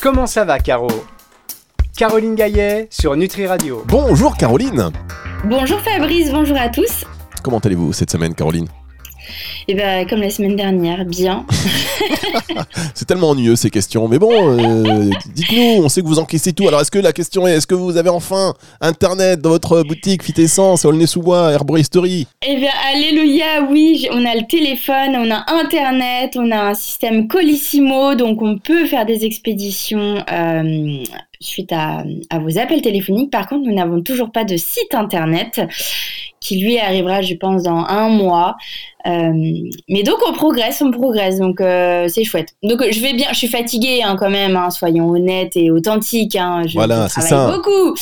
Comment ça va, Caro? Caroline Gaillet sur Nutri Radio. Bonjour Caroline Bonjour Fabrice, bonjour à tous. Comment allez-vous cette semaine Caroline? Et bien, comme la semaine dernière, bien. C'est tellement ennuyeux ces questions, mais bon, euh, dites-nous, on sait que vous encaissez tout. Alors est-ce que la question est, est-ce que vous avez enfin Internet dans votre boutique Fit Essence, Aulnay-sous-Bois, Herboristerie Eh bien, alléluia, oui, on a le téléphone, on a Internet, on a un système Colissimo, donc on peut faire des expéditions euh, suite à, à vos appels téléphoniques. Par contre, nous n'avons toujours pas de site Internet qui lui arrivera, je pense, dans un mois. Euh, mais donc on progresse, on progresse, donc euh, c'est chouette. Donc je vais bien, je suis fatiguée hein, quand même, hein, soyons honnêtes et authentiques. Hein, je, Voilà, travaille ça. beaucoup,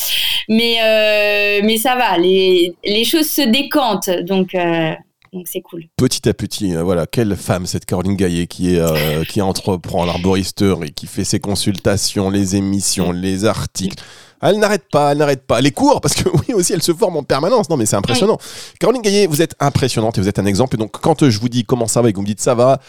mais euh, mais ça va, les les choses se décantent, donc donc c'est cool. Petit à petit, euh, voilà, quelle femme cette Caroline Gaillet qui, est, euh, qui entreprend l'arboristerie, qui fait ses consultations, les émissions, les articles. Elle n'arrête pas, elle n'arrête pas. Les cours, parce que oui aussi, elle se forme en permanence. Non, mais c'est impressionnant. Caroline Gaillet, vous êtes impressionnante et vous êtes un exemple. Et donc, quand euh, je vous dis comment ça va et que vous me dites ça va,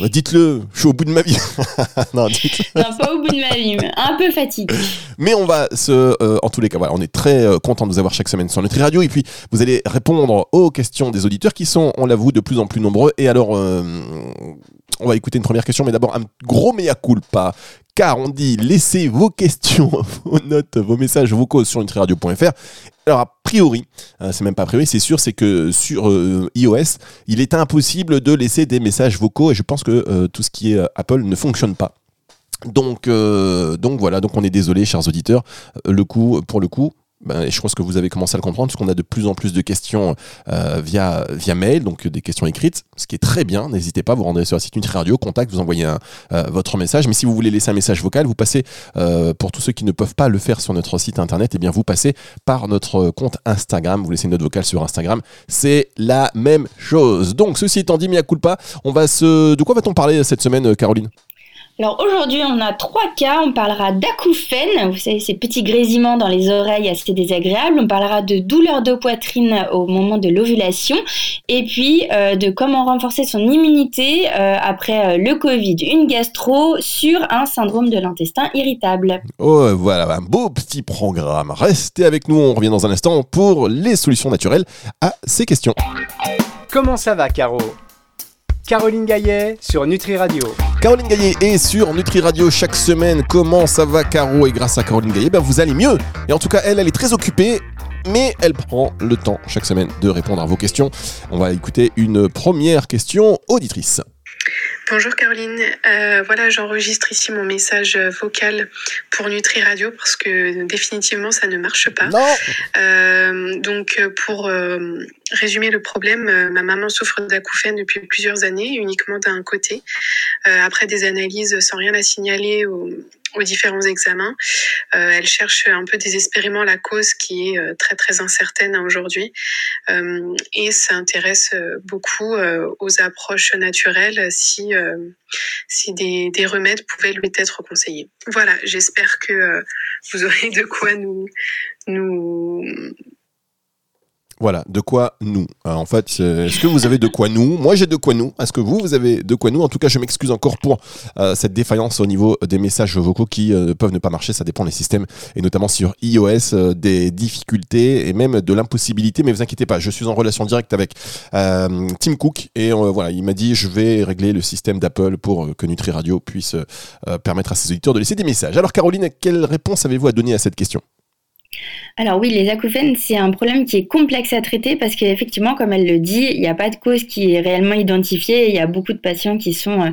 euh, dites-le, je suis au bout de ma vie. non. Non, pas au bout de ma vie, mais un peu fatiguée. Mais on va se, euh, en tous les cas, voilà, on est très euh, content de vous avoir chaque semaine sur Nutri Radio. Et puis, vous allez répondre aux questions des auditeurs qui sont, on l'avoue, de plus en plus nombreux. Et alors, euh, on va écouter une première question, mais d'abord un gros mea culpa. Car on dit laissez vos questions, vos notes, vos messages vocaux sur nutriradio.fr. Alors a priori, euh, c'est même pas a priori, c'est sûr, c'est que sur euh, iOS, il est impossible de laisser des messages vocaux et je pense que euh, tout ce qui est euh, Apple ne fonctionne pas. Donc, donc voilà, donc on est désolé, chers auditeurs. Le coup, pour le coup, ben, et je pense que vous avez commencé à le comprendre, parce qu'on a de plus en plus de questions euh, via, mail, donc des questions écrites, ce qui est très bien. N'hésitez pas, vous rendrez sur la site Nutri Radio, contact, vous envoyez euh, votre message. Mais si vous voulez laisser un message vocal, vous passez, euh, pour tous ceux qui ne peuvent pas le faire sur notre site internet, et bien vous passez par notre compte Instagram, vous laissez une note vocale sur Instagram. C'est la même chose. Donc, ceci étant dit, mea culpa, on va se. De quoi va-t-on parler cette semaine, Caroline? Alors aujourd'hui, on a trois cas. On parlera d'acouphènes, vous savez, ces petits grésillements dans les oreilles assez désagréables. On parlera de douleurs de poitrine au moment de l'ovulation. Et puis euh, de comment renforcer son immunité euh, après euh, le Covid. Une gastro sur un syndrome de l'intestin irritable. Oh, voilà, un beau petit programme. Restez avec nous, on revient dans un instant pour les solutions naturelles à ces questions. Comment ça va, Caro? Caroline Gaillet sur Nutri Radio. Caroline Gaillet est sur Nutri Radio chaque semaine. Comment ça va, Caro Et grâce à Caroline Gaillet, ben, vous allez mieux. Et en tout cas, elle, elle est très occupée. Mais elle prend le temps chaque semaine de répondre à vos questions. On va écouter une première question auditrice. Bonjour Caroline, Euh, voilà j'enregistre ici mon message vocal pour Nutri Radio parce que définitivement ça ne marche pas. Non Euh, donc pour euh, résumer le problème, ma maman souffre d'acouphènes depuis plusieurs années, uniquement d'un côté. Euh, après des analyses sans rien à signaler aux, aux différents examens, euh, elle cherche un peu désespérément la cause qui est euh, très très incertaine hein, aujourd'hui euh, et s'intéresse euh, beaucoup aux approches naturelles si euh, si des, des remèdes pouvaient lui être conseillés. Voilà, j'espère que vous aurez de quoi nous nous Voilà, de quoi nous Euh, En fait, c'est- est-ce que vous avez de quoi nous? Moi, j'ai de quoi nous. Est-ce que vous, vous avez de quoi nous? En tout cas, je m'excuse encore pour euh, cette défaillance au niveau des messages vocaux qui euh, peuvent ne pas marcher. Ça dépend des systèmes, et notamment sur iOS, euh, des difficultés et même de l'impossibilité. Mais vous inquiétez pas, je suis en relation directe avec euh, Tim Cook et euh, voilà, il m'a dit je vais régler le système d'Apple pour euh, que Nutri Radio puisse euh, permettre à ses auditeurs de laisser des messages. Alors, Caroline, quelle réponse avez-vous à donner à cette question? Alors oui, les acouphènes, c'est un problème qui est complexe à traiter parce qu'effectivement, comme elle le dit, il n'y a pas de cause qui est réellement identifiée. Il y a beaucoup de patients qui sont euh,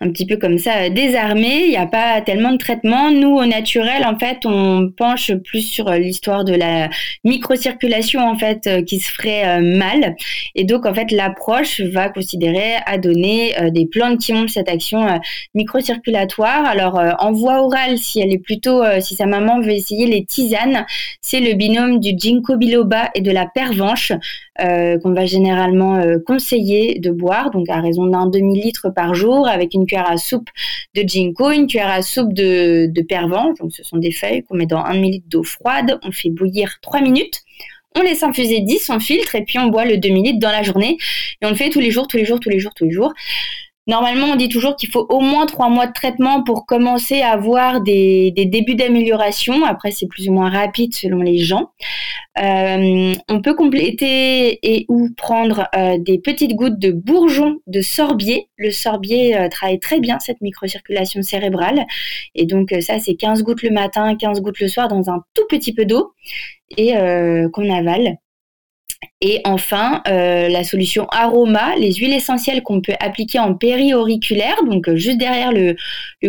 un petit peu comme ça euh, désarmés. Il n'y a pas tellement de traitement. Nous, au naturel, en fait, on penche plus sur euh, l'histoire de la microcirculation en fait qui se ferait mal. Et donc, en fait, l'approche va considérer à donner des plantes qui ont cette action microcirculatoire. Alors, en voie orale, si elle est plutôt, si sa maman veut essayer les tisanes, c'est le binôme du ginkgo biloba et de la pervenche euh, qu'on va généralement euh, conseiller de boire, donc à raison d'un demi-litre par jour, avec une cuillère à soupe de ginkgo, une cuillère à soupe de, pervenche, donc ce sont des feuilles qu'on met dans un demi-litre d'eau froide, on fait bouillir 3 minutes. On laisse infuser 10, on filtre et puis on boit le demi-litre dans la journée. Et on le fait tous les jours, tous les jours, tous les jours, tous les jours. Normalement, on dit toujours qu'il faut au moins trois mois de traitement pour commencer à avoir des, débuts d'amélioration. Après, c'est plus ou moins rapide selon les gens. Euh, on peut compléter et ou prendre euh, des petites gouttes de bourgeon de sorbier. Le sorbier euh, travaille très bien cette microcirculation cérébrale. Et donc, ça, c'est 15 gouttes le matin, 15 gouttes le soir dans un tout petit peu d'eau et qu'on avale. Et enfin, euh, la solution aroma, les huiles essentielles qu'on peut appliquer en péri-auriculaire, donc euh, juste derrière le,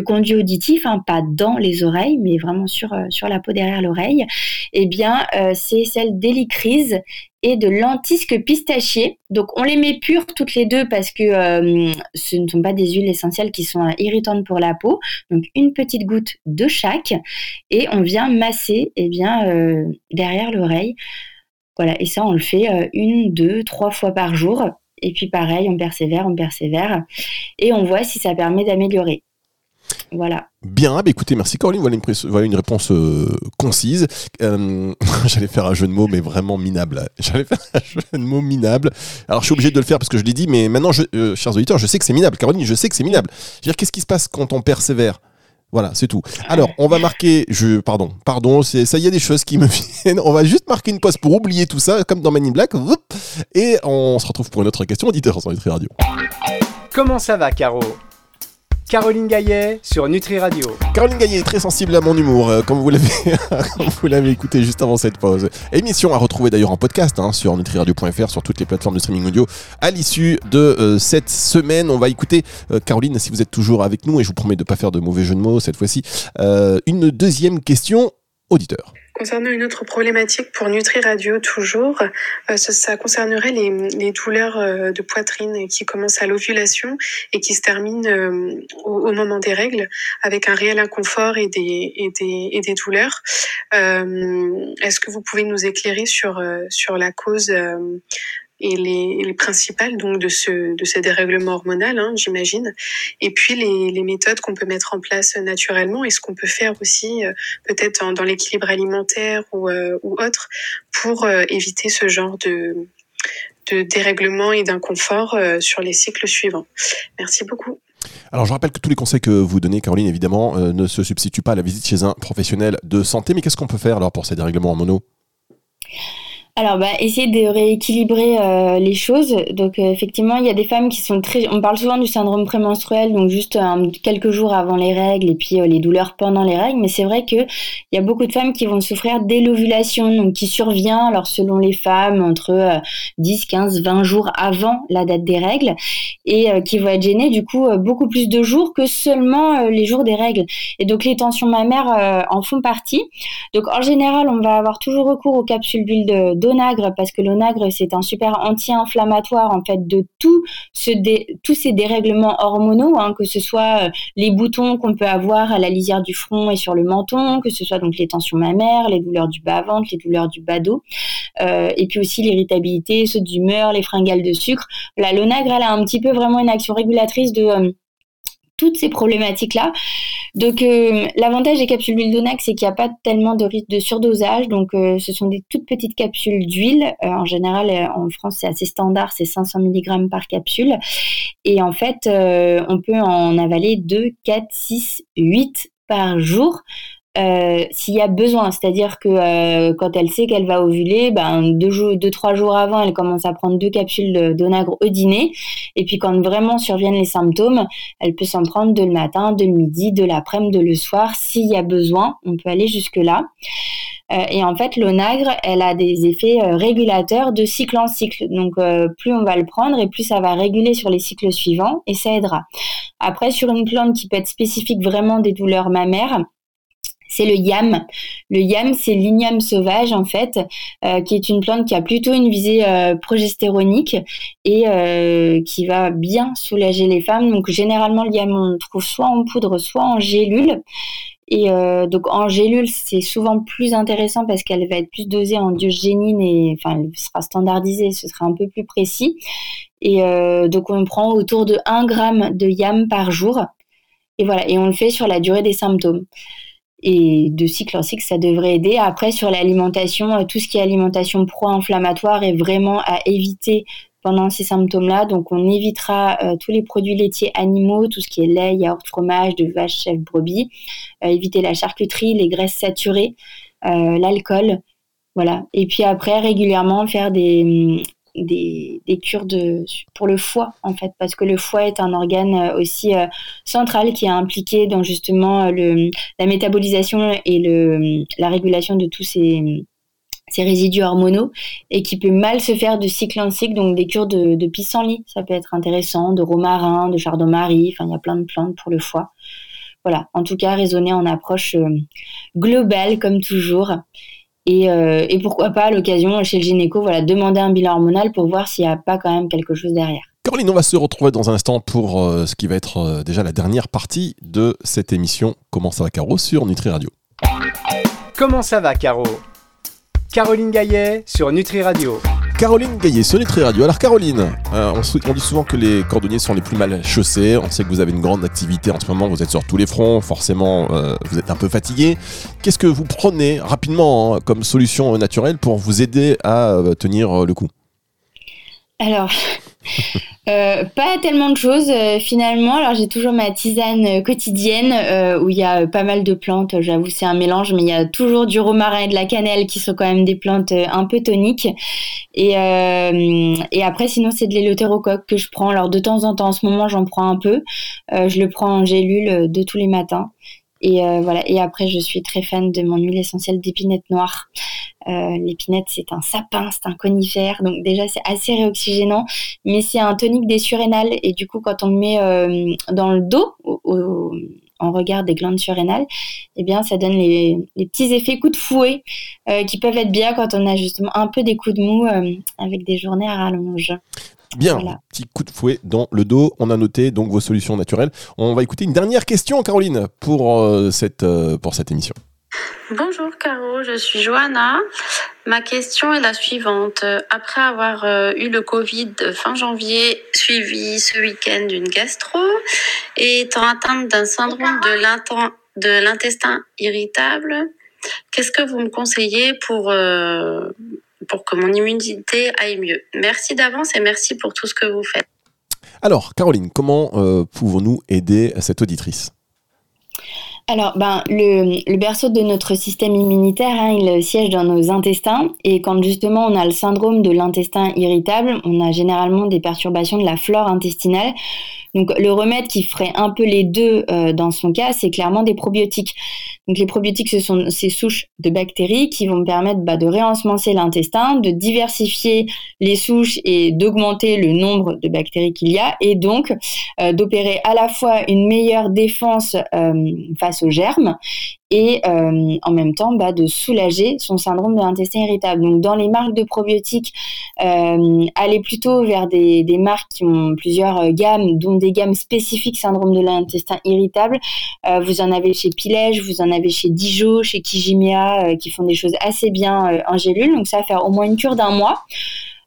conduit auditif, hein, pas dans les oreilles, mais vraiment sur, euh, sur la peau derrière l'oreille, eh bien, c'est celle d'hélicryse et de lentisque pistachier. Donc on les met pures toutes les deux parce que ce ne sont pas des huiles essentielles qui sont irritantes pour la peau. Donc une petite goutte de chaque et on vient masser eh bien, derrière l'oreille voilà, et ça, on le fait euh, une, deux, trois fois par jour. Et puis pareil, on persévère, on persévère. Et on voit si ça permet d'améliorer. Voilà. Bien, bah écoutez, merci Caroline, voilà une, réponse euh, concise. Euh, j'allais faire un jeu de mots, mais vraiment minable. J'allais faire un jeu de mots minable. Alors je suis obligé de le faire parce que je l'ai dit, mais maintenant, chers auditeurs, je sais que c'est minable. Caroline, je sais que c'est minable. Je veux dire, qu'est-ce qui se passe quand on persévère? Voilà, c'est tout. Alors, on va marquer, je, pardon, pardon, ça, y a des choses qui me viennent. On va juste marquer une pause pour oublier tout ça, comme dans Man in Black. Et on se retrouve pour une autre question auditeur sur Nutri Radio. Comment ça va, Caro? Caroline Gaillet sur Nutri Radio. Caroline Gaillet est très sensible à mon humour, euh, comme vous l'avez, vous l'avez écouté juste avant cette pause. Émission à retrouver d'ailleurs en podcast hein, sur nutriradio.fr, sur toutes les plateformes de streaming audio. À l'issue de euh, cette semaine, on va écouter euh, Caroline, si vous êtes toujours avec nous, et je vous promets de ne pas faire de mauvais jeu de mots cette fois-ci, une deuxième question auditeur. Concernant une autre problématique pour Nutri Radio toujours, euh, ça, concernerait les, douleurs euh, de poitrine qui commencent à l'ovulation et qui se terminent euh, au, moment des règles avec un réel inconfort et des, et des, douleurs. Est-ce que vous pouvez nous éclairer sur, sur la cause et les, principales donc de ce de ces dérèglements hormonal, hein, j'imagine. Et puis les, les méthodes qu'on peut mettre en place naturellement et ce qu'on peut faire aussi euh, peut-être dans l'équilibre alimentaire ou, euh, ou autre pour euh, éviter ce genre de de dérèglement et d'inconfort sur les cycles suivants. Merci beaucoup. Alors je rappelle que tous les conseils que vous donnez, Caroline, évidemment, ne se substituent pas à la visite chez un professionnel de santé. Mais qu'est-ce qu'on peut faire alors pour ces dérèglements hormonaux? Alors, bah, essayer de rééquilibrer euh, les choses. Donc, euh, effectivement, il y a des femmes qui sont très. On parle souvent du syndrome prémenstruel, donc juste quelques jours avant les règles et puis euh, les douleurs pendant les règles. Mais c'est vrai que il y a beaucoup de femmes qui vont souffrir dès l'ovulation, donc qui survient, alors selon les femmes, entre 10, 15, 20 jours avant la date des règles, et qui vont être gênées du coup beaucoup plus de jours que seulement les jours des règles. Et donc, les tensions mammaires en font partie. Donc, en général, on va avoir toujours recours aux capsules d'huile de d'onagre parce que l'onagre c'est un super anti-inflammatoire en fait de tous ces dérèglements hormonaux, hein, que ce soit euh, les boutons qu'on peut avoir à la lisière du front et sur le menton, que ce soit donc les tensions mammaires, les douleurs du bas ventre, les douleurs du bas dos, euh, et puis aussi l'irritabilité, ceux d'humeur, les fringales de sucre. Là, l'onagre elle a un petit peu vraiment une action régulatrice de euh, toutes ces problématiques-là. Donc, euh, l'avantage des capsules d'huile d'onax, c'est qu'il n'y a pas tellement de risque de surdosage. Donc, euh, ce sont des toutes petites capsules d'huile. Euh, en général, en France, c'est assez standard, c'est 500 mg par capsule. Et en fait, on peut en avaler 2, 4, 6, 8 par jour. Euh, s'il y a besoin. C'est-à-dire que euh, quand elle sait qu'elle va ovuler, ben, deux, jours, deux, trois jours avant, elle commence à prendre deux capsules d'onagre au dîner. Et puis quand vraiment surviennent les symptômes, elle peut s'en prendre de le matin, de midi, de l'après-midi, de le soir. S'il y a besoin, on peut aller jusque-là. Euh, et en fait, l'onagre, elle a des effets régulateurs de cycle en cycle. Donc, plus on va le prendre et plus ça va réguler sur les cycles suivants et ça aidera. Après, sur une plante qui peut être spécifique vraiment des douleurs mammaires, c'est le yam. Le yam, c'est l'igname sauvage en fait, euh, qui est une plante qui a plutôt une visée euh, progestéronique et euh, qui va bien soulager les femmes. Donc généralement, le yam, on le trouve soit en poudre, soit en gélule. Et donc en gélule, c'est souvent plus intéressant parce qu'elle va être plus dosée en diogénine et enfin, elle sera standardisée, ce sera un peu plus précis. Et donc on prend autour de 1 gramme de yam par jour. Et voilà, et on le fait sur la durée des symptômes et de cycle en cycle, ça devrait aider. Après, sur l'alimentation, euh, tout ce qui est alimentation pro-inflammatoire est vraiment à éviter pendant ces symptômes-là. Donc, on évitera tous les produits laitiers animaux, tout ce qui est lait, yaourt, fromage, de vache, chèvre, brebis. éviter la charcuterie, les graisses saturées, l'alcool. Voilà. Et puis après, régulièrement faire des, des, cures de, pour le foie, en fait, parce que le foie est un organe euh, aussi euh, central qui est impliqué dans justement euh, le, la métabolisation et le, la régulation de tous ces, ces résidus hormonaux et qui peut mal se faire de cycle en cycle, donc des cures de, de pissenlit, ça peut être intéressant, de romarin, de chardon-marie, enfin il y a plein de plantes pour le foie. Voilà, en tout cas, raisonner en approche globale comme toujours euh, et, pourquoi pas à l'occasion chez le gynéco, voilà, demander un bilan hormonal pour voir s'il n'y a pas quand même quelque chose derrière. Caroline, on va se retrouver dans un instant pour euh, ce qui va être euh, déjà la dernière partie de cette émission Comment ça va Caro sur Nutri Radio. Comment ça va Caro? Caroline Gaillet sur Nutri Radio. Caroline Gaillet sur Nutri Radio. Alors Caroline, euh, on, dit souvent que les cordonniers sont les plus mal chaussés. On sait que vous avez une grande activité en ce moment, vous êtes sur tous les fronts, forcément euh, vous êtes un peu fatigué. Qu'est-ce que vous prenez rapidement hein, comme solution naturelle pour vous aider à euh, tenir le coup? Alors, Euh, pas tellement de choses euh, finalement. Alors j'ai toujours ma tisane euh, quotidienne où il y a pas mal de plantes. J'avoue c'est un mélange, mais il y a toujours du romarin et de la cannelle qui sont quand même des plantes un peu toniques. Et, après sinon c'est de l'éleutérocoque que je prends. Alors de temps en temps en ce moment j'en prends un peu. je le prends en gélule de tous les matins. Et voilà. Et après je suis très fan de mon huile essentielle d'épinette noire. Euh, l'épinette, c'est un sapin, c'est un conifère, donc déjà c'est assez réoxygénant, mais c'est un tonique des surrénales et du coup quand on le met euh, dans le dos, en regard des glandes surrénales, eh bien ça donne les, petits effets coups de fouet euh, qui peuvent être bien quand on a justement un peu des coups de mou avec des journées à rallonge. Bien, petit coup de fouet dans le dos. On a noté donc vos solutions naturelles. On va écouter une dernière question, Caroline, pour, cette, pour cette émission. Bonjour Caro, je suis Johanna. Ma question est la suivante. Après avoir euh, eu le Covid fin janvier, suivi ce week-end d'une gastro, et étant atteinte d'un syndrome de l'intestin irritable, qu'est-ce que vous me conseillez pour, euh, pour que mon immunité aille mieux? Merci d'avance et merci pour tout ce que vous faites. Alors, Caroline, comment euh, pouvons-nous aider cette auditrice? Alors, ben, le, berceau de notre système immunitaire, hein, il siège dans nos intestins. Et quand justement on a le syndrome de l'intestin irritable, on a généralement des perturbations de la flore intestinale. Donc le remède qui ferait un peu les deux euh, dans son cas, c'est clairement des probiotiques. Donc les probiotiques, ce sont ces souches de bactéries qui vont permettre bah, de réensemencer l'intestin, de diversifier les souches et d'augmenter le nombre de bactéries qu'il y a, et donc euh, d'opérer à la fois une meilleure défense euh, face aux germes et euh, en même temps bah, de soulager son syndrome de l'intestin irritable. Donc dans les marques de probiotiques, euh, allez plutôt vers des, des, marques qui ont plusieurs euh, gammes, dont des gammes spécifiques syndrome de l'intestin irritable. Euh, vous en avez chez Pilège, vous en avez chez Dijon, chez Kijimia, qui font des choses assez bien en gélule. Donc ça va faire au moins une cure d'un mois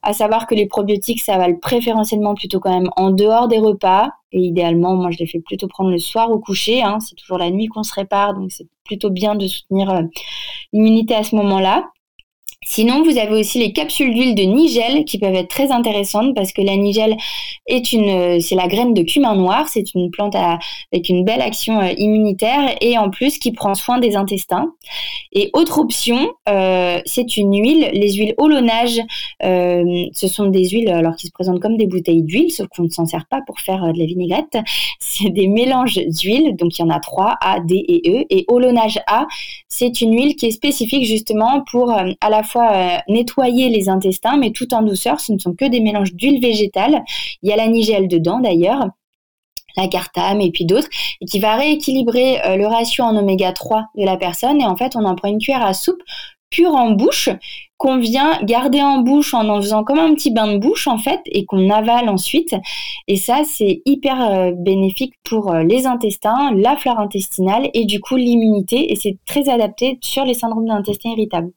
à savoir que les probiotiques, ça va le préférentiellement plutôt quand même en dehors des repas. Et idéalement, moi, je les fais plutôt prendre le soir au coucher. Hein. C'est toujours la nuit qu'on se répare, donc c'est plutôt bien de soutenir euh, l'immunité à ce moment-là. Sinon, vous avez aussi les capsules d'huile de nigel qui peuvent être très intéressantes parce que la nigel est une, euh, c'est la graine de cumin noir. C'est une plante avec une belle action euh, immunitaire et en plus qui prend soin des intestins. Et autre option, euh, c'est une huile, les huiles holonage. ce sont des huiles alors qui se présentent comme des bouteilles d'huile, sauf qu'on ne s'en sert pas pour faire de la vinaigrette. C'est des mélanges d'huile, donc il y en a trois A, D et E. Et holonage A, c'est une huile qui est spécifique justement pour à la fois euh, nettoyer les intestins, mais tout en douceur. Ce ne sont que des mélanges d'huile végétale. Il y a la nigelle dedans d'ailleurs la cartame et puis d'autres, et qui va rééquilibrer euh, le ratio en oméga 3 de la personne. Et en fait, on en prend une cuillère à soupe pure en bouche qu'on vient garder en bouche en en faisant comme un petit bain de bouche en fait et qu'on avale ensuite. Et ça, c'est hyper euh, bénéfique pour euh, les intestins, la flore intestinale et du coup l'immunité. Et c'est très adapté sur les syndromes d'intestin irritable.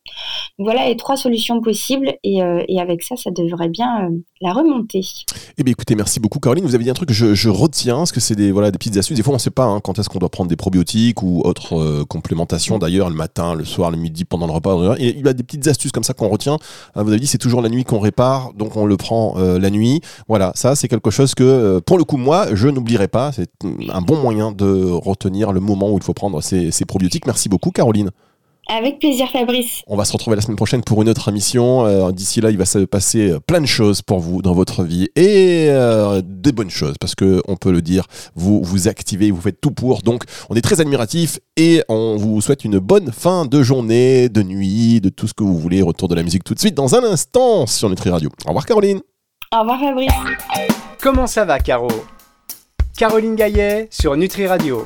voilà les trois solutions possibles et, euh, et avec ça, ça devrait bien la remonter. Eh bien écoutez, merci beaucoup Caroline. Vous avez dit un truc que je, je retiens, parce que c'est des, voilà, des petites astuces. Des fois, on ne sait pas hein, quand est-ce qu'on doit prendre des probiotiques ou autres complémentations d'ailleurs, le matin, le soir, le midi, pendant le repas. Il y a des petites astuces comme ça qu'on retient. Vous avez dit c'est toujours la nuit qu'on répare, donc on le prend euh, la nuit. Voilà, ça c'est quelque chose que euh, pour le coup moi je n'oublierai pas. C'est un bon moyen de retenir le moment où il faut prendre ces probiotiques. Merci beaucoup Caroline. Avec plaisir, Fabrice. On va se retrouver la semaine prochaine pour une autre émission. Euh, D'ici là, il va se passer plein de choses pour vous dans votre vie et euh, des bonnes choses parce que on peut le dire, vous vous activez, vous faites tout pour. Donc, on est très admiratif et on vous souhaite une bonne fin de journée, de nuit, de tout ce que vous voulez. Retour de la musique tout de suite dans un instant sur Nutri Radio. Au revoir, Caroline. Au revoir, Fabrice. Comment ça va, Caro? Caroline Gaillet sur Nutri Radio.